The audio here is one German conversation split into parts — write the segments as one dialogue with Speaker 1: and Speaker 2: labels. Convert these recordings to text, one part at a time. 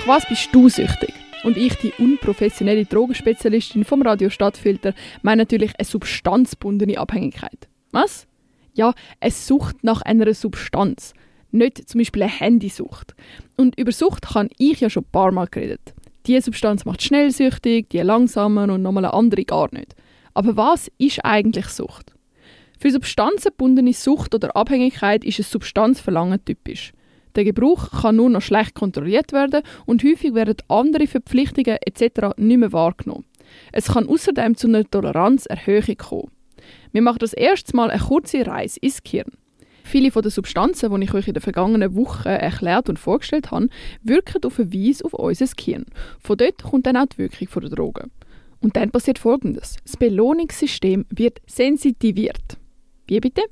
Speaker 1: Nach was bist du süchtig? Und ich, die unprofessionelle Drogenspezialistin vom Radio Stadtfilter, meine natürlich eine substanzbundene Abhängigkeit. Was? Ja, eine Sucht nach einer Substanz. Nicht zum Beispiel eine Handysucht. Und über Sucht habe ich ja schon ein paar Mal geredet. Die Substanz macht schnell süchtig, die langsamer und nochmal eine andere gar nicht. Aber was ist eigentlich Sucht? Für substanzenbundene Sucht oder Abhängigkeit ist ein Substanzverlangen typisch. Der Gebrauch kann nur noch schlecht kontrolliert werden und häufig werden andere Verpflichtungen etc. nicht mehr wahrgenommen. Es kann außerdem zu einer Toleranzerhöhung kommen. Wir machen das erste Mal eine kurze Reise ins Gehirn. Viele von den Substanzen, die ich euch in den vergangenen Wochen erklärt und vorgestellt habe, wirken auf eine Weise auf unser Gehirn. Von dort kommt dann auch die Wirkung der Drogen. Und dann passiert Folgendes. Das Belohnungssystem wird sensitiviert. Wie bitte?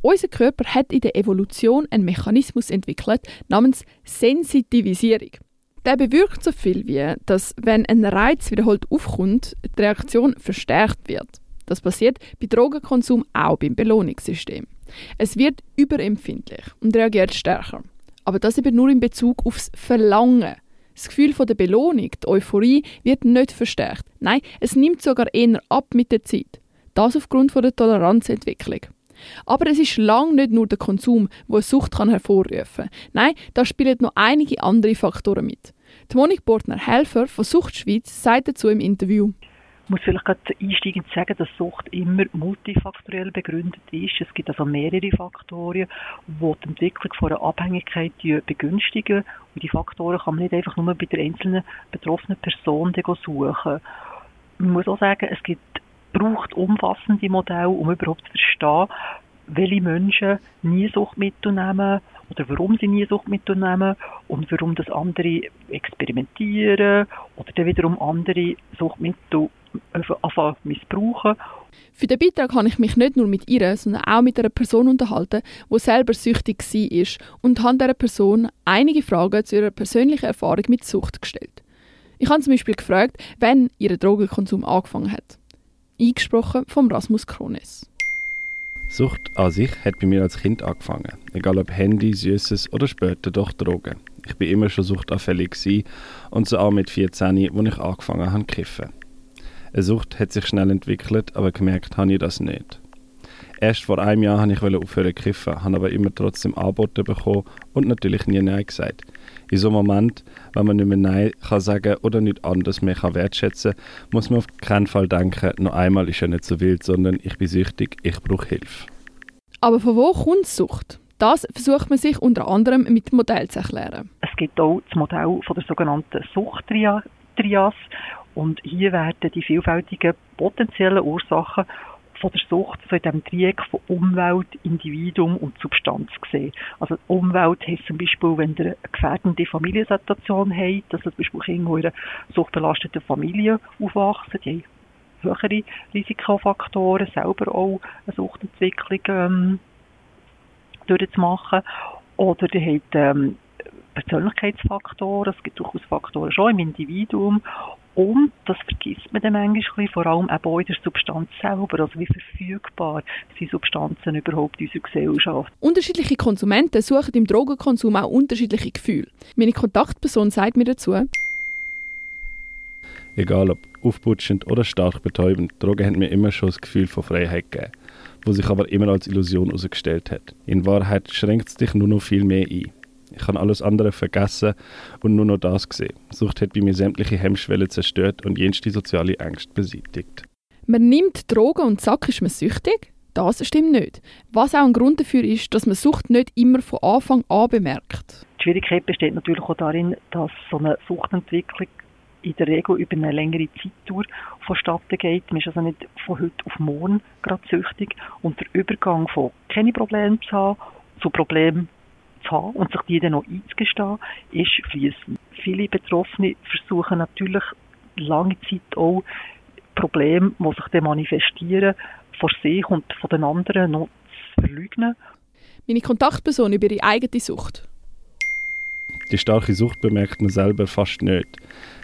Speaker 1: Unser Körper hat in der Evolution einen Mechanismus entwickelt namens Sensitivisierung. Der bewirkt so viel wie, dass wenn ein Reiz wiederholt aufkommt, die Reaktion verstärkt wird. Das passiert bei Drogenkonsum auch beim Belohnungssystem. Es wird überempfindlich und reagiert stärker. Aber das eben nur in Bezug aufs Verlangen. Das Gefühl von der Belohnung, die Euphorie, wird nicht verstärkt. Nein, es nimmt sogar eher ab mit der Zeit. Das aufgrund von der Toleranzentwicklung. Aber es ist lang nicht nur der Konsum, wo eine Sucht kann hervorrufen kann. Nein, da spielen noch einige andere Faktoren mit. Die Monik Bortner-Helfer von Suchtschweiz sagt dazu im Interview.
Speaker 2: Ich muss vielleicht gerade einsteigend sagen, dass Sucht immer multifaktoriell begründet ist. Es gibt also mehrere Faktoren, die die Entwicklung von einer Abhängigkeit begünstigen. Und die Faktoren kann man nicht einfach nur bei der einzelnen betroffenen Person suchen. Man muss auch sagen, es gibt braucht umfassende Modelle, um überhaupt zu verstehen, welche Menschen nie Suchtmittel nehmen oder warum sie nie Suchtmittel nehmen und warum das andere experimentieren oder dann wiederum andere Suchtmittel anfangen missbrauchen.
Speaker 1: Für den Beitrag habe ich mich nicht nur mit ihr, sondern auch mit einer Person unterhalten, die selber süchtig war und habe dieser Person einige Fragen zu ihrer persönlichen Erfahrung mit Sucht gestellt. Ich habe zum Beispiel gefragt, wann ihr Drogenkonsum angefangen hat eingesprochen vom Rasmus Krones.
Speaker 3: Sucht an sich hat bei mir als Kind angefangen, egal ob Handy, Süßes oder später doch Drogen. Ich bin immer schon suchtanfällig und so auch mit 14, als ich angefangen habe zu kiffen. Eine Sucht hat sich schnell entwickelt, aber gemerkt habe ich das nicht. Erst vor einem Jahr wollte ich aufhören zu kiffen, habe aber immer trotzdem Angebote bekommen und natürlich nie Nein gesagt in so einem Moment, wenn man nicht mehr Nein kann sagen oder nicht anders mehr kann wertschätzen muss man auf keinen Fall denken, noch einmal ist ja nicht so wild, sondern ich bin süchtig, ich brauche Hilfe.
Speaker 1: Aber von wo kommt Sucht? Das versucht man sich unter anderem mit dem Modell zu erklären.
Speaker 2: Es gibt auch das Modell von der sogenannten Suchttrias und hier werden die vielfältigen potenziellen Ursachen von der Sucht so in diesem Dreieck von Umwelt, Individuum und Substanz gesehen. Also Umwelt heisst zum Beispiel, wenn ihr eine gefährdende Familiensituation habt, dass zum Beispiel Kinder in einer suchtbelasteten Familie aufwachsen, die haben höhere Risikofaktoren, selber auch eine Suchtentwicklung ähm, durchzumachen. Oder die habt ähm, Persönlichkeitsfaktoren, es gibt durchaus Faktoren schon im Individuum und, das vergisst man dann manchmal, vor allem auch in der Substanz selber, also wie verfügbar sind Substanzen überhaupt in unserer Gesellschaft.
Speaker 1: Unterschiedliche Konsumenten suchen im Drogenkonsum auch unterschiedliche Gefühle. Meine Kontaktperson sagt mir dazu,
Speaker 3: Egal ob aufputschend oder stark betäubend, Drogen haben mir immer schon das Gefühl von Freiheit gegeben, wo sich aber immer als Illusion herausgestellt hat. In Wahrheit schränkt es dich nur noch viel mehr ein. Ich habe alles andere vergessen und nur noch das gesehen. Sucht hat bei mir sämtliche Hemmschwellen zerstört und jenste soziale Ängste beseitigt.
Speaker 1: Man nimmt Drogen und zack ist man süchtig? Das stimmt nicht. Was auch ein Grund dafür ist, dass man Sucht nicht immer von Anfang an bemerkt.
Speaker 2: Die Schwierigkeit besteht natürlich auch darin, dass so eine Suchtentwicklung in der Regel über eine längere Zeitdauer vonstatten geht. Man ist also nicht von heute auf morgen gerade süchtig. Und der Übergang von keine Probleme zu haben zu Problemen zu haben und sich die dann noch einzugestehen, ist fließend. Viele Betroffene versuchen natürlich lange Zeit auch Probleme, die sich dann manifestieren, vor sich und von den anderen noch zu verleugnen.
Speaker 1: Meine Kontaktperson über ihre eigene Sucht.
Speaker 3: Die starke Sucht bemerkt man selber fast nicht.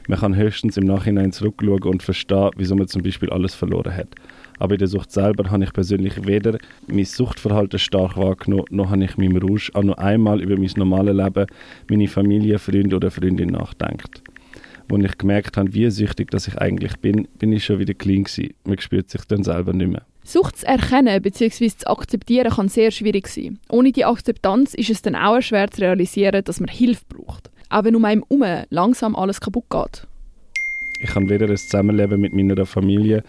Speaker 3: Man kann höchstens im Nachhinein zurückschauen und verstehen, wieso man zum Beispiel alles verloren hat. Aber in der Sucht selber habe ich persönlich weder mein Suchtverhalten stark wahrgenommen, noch habe ich meinem Rausch auch nur einmal über mein normales Leben, meine Familie, Freunde oder Freundin nachdenkt. Als ich gemerkt habe, wie süchtig dass ich eigentlich bin, bin ich schon wieder clean gewesen. Man spürt sich dann selber nicht mehr.
Speaker 1: Sucht zu erkennen bzw. zu akzeptieren kann sehr schwierig sein. Ohne die Akzeptanz ist es dann auch schwer zu realisieren, dass man Hilfe braucht. Auch wenn um einem herum langsam alles kaputt geht.
Speaker 3: Ich habe weder ein Zusammenleben mit meiner Familie,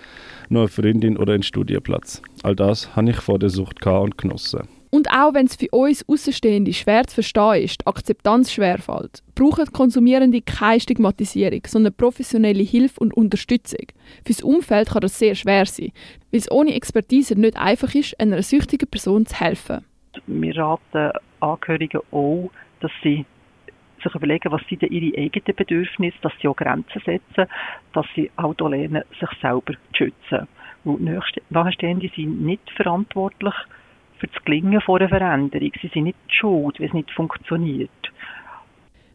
Speaker 3: noch eine Freundin oder einen Studienplatz. All das habe ich vor der Sucht und genossen.
Speaker 1: Und auch wenn es für uns Außenstehende schwer zu verstehen ist, Akzeptanz schwerfällt, brauchen Konsumierende keine Stigmatisierung, sondern professionelle Hilfe und Unterstützung. Für das Umfeld kann das sehr schwer sein, weil es ohne Expertise nicht einfach ist, einer süchtigen Person zu helfen.
Speaker 2: Wir raten Angehörigen auch, dass sie sich überlegen, was sind ihre eigenen Bedürfnisse, dass sie auch Grenzen setzen, dass sie auch lernen, sich selber zu schützen. Und Nahestehende sind nicht verantwortlich für das Gelingen von einer Veränderung. Sie sind nicht schuld, wenn es nicht funktioniert.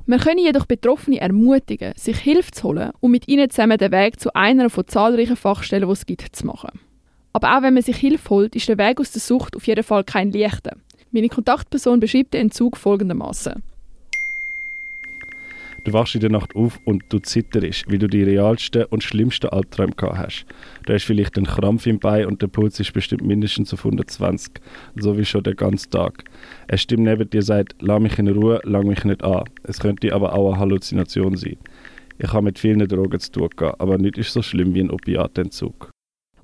Speaker 1: Wir können jedoch Betroffene ermutigen, sich Hilfe zu holen und mit ihnen zusammen den Weg zu einer von zahlreichen Fachstellen, die es gibt, zu machen. Aber auch wenn man sich Hilfe holt, ist der Weg aus der Sucht auf jeden Fall kein leichter. Meine Kontaktperson beschreibt den Entzug folgendermaßen.
Speaker 3: Du wachst in der Nacht auf und du zitterst, weil du die realsten und schlimmsten Albträume gehabt hast. Du hast vielleicht einen Krampf im Bein und der Puls ist bestimmt mindestens auf 120, so wie schon den ganzen Tag. Eine Stimme neben dir sagt, lass mich in Ruhe, lang mich nicht an. Es könnte aber auch eine Halluzination sein. Ich habe mit vielen Drogen zu tun gehabt, aber nicht ist so schlimm wie ein Opiatentzug.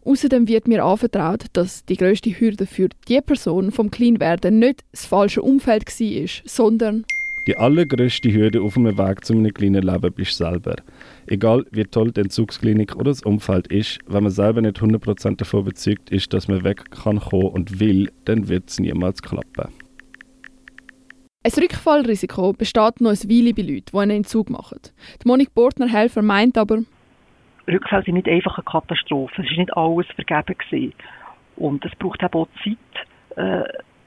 Speaker 1: Außerdem wird mir anvertraut, dass die größte Hürde für die Person vom Cleanwerden nicht das falsche Umfeld war, sondern
Speaker 3: die allergrößte Hürde auf einem Weg zu einem kleinen Leben bist du selber. Egal wie toll die Entzugsklinik oder das Umfeld ist, wenn man selber nicht 100% davon überzeugt ist, dass man weg kann kommen und will, dann wird es niemals klappen.
Speaker 1: Ein Rückfallrisiko besteht noch ein Weile bei Leuten, die einen Entzug machen. Die Monique Bortner Helfer meint aber,
Speaker 2: Rückfälle sind nicht einfach eine Katastrophe. Es war nicht alles vergeben. Gewesen. Und es braucht eben auch Zeit, äh,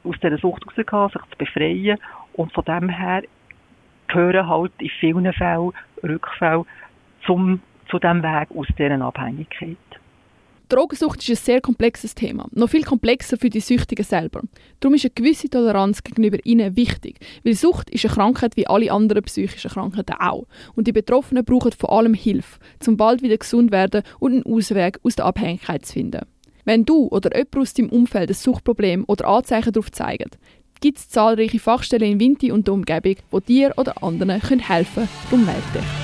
Speaker 2: aus dieser Sucht rauszugehen, sich zu befreien. Und von dem her gehören halt in vielen Fällen Rückfälle zum, zu diesem Weg aus dieser Abhängigkeit.
Speaker 1: Drogensucht ist ein sehr komplexes Thema, noch viel komplexer für die Süchtigen selber. Darum ist eine gewisse Toleranz gegenüber ihnen wichtig, weil Sucht ist eine Krankheit wie alle anderen psychischen Krankheiten auch. Und die Betroffenen brauchen vor allem Hilfe, um bald wieder gesund werden und einen Ausweg aus der Abhängigkeit zu finden. Wenn du oder jemand aus deinem Umfeld ein Suchtproblem oder Anzeichen darauf zeigen, gibt es zahlreiche Fachstellen in Winti und der Umgebung, die dir oder anderen helfen können. Darum melde dich.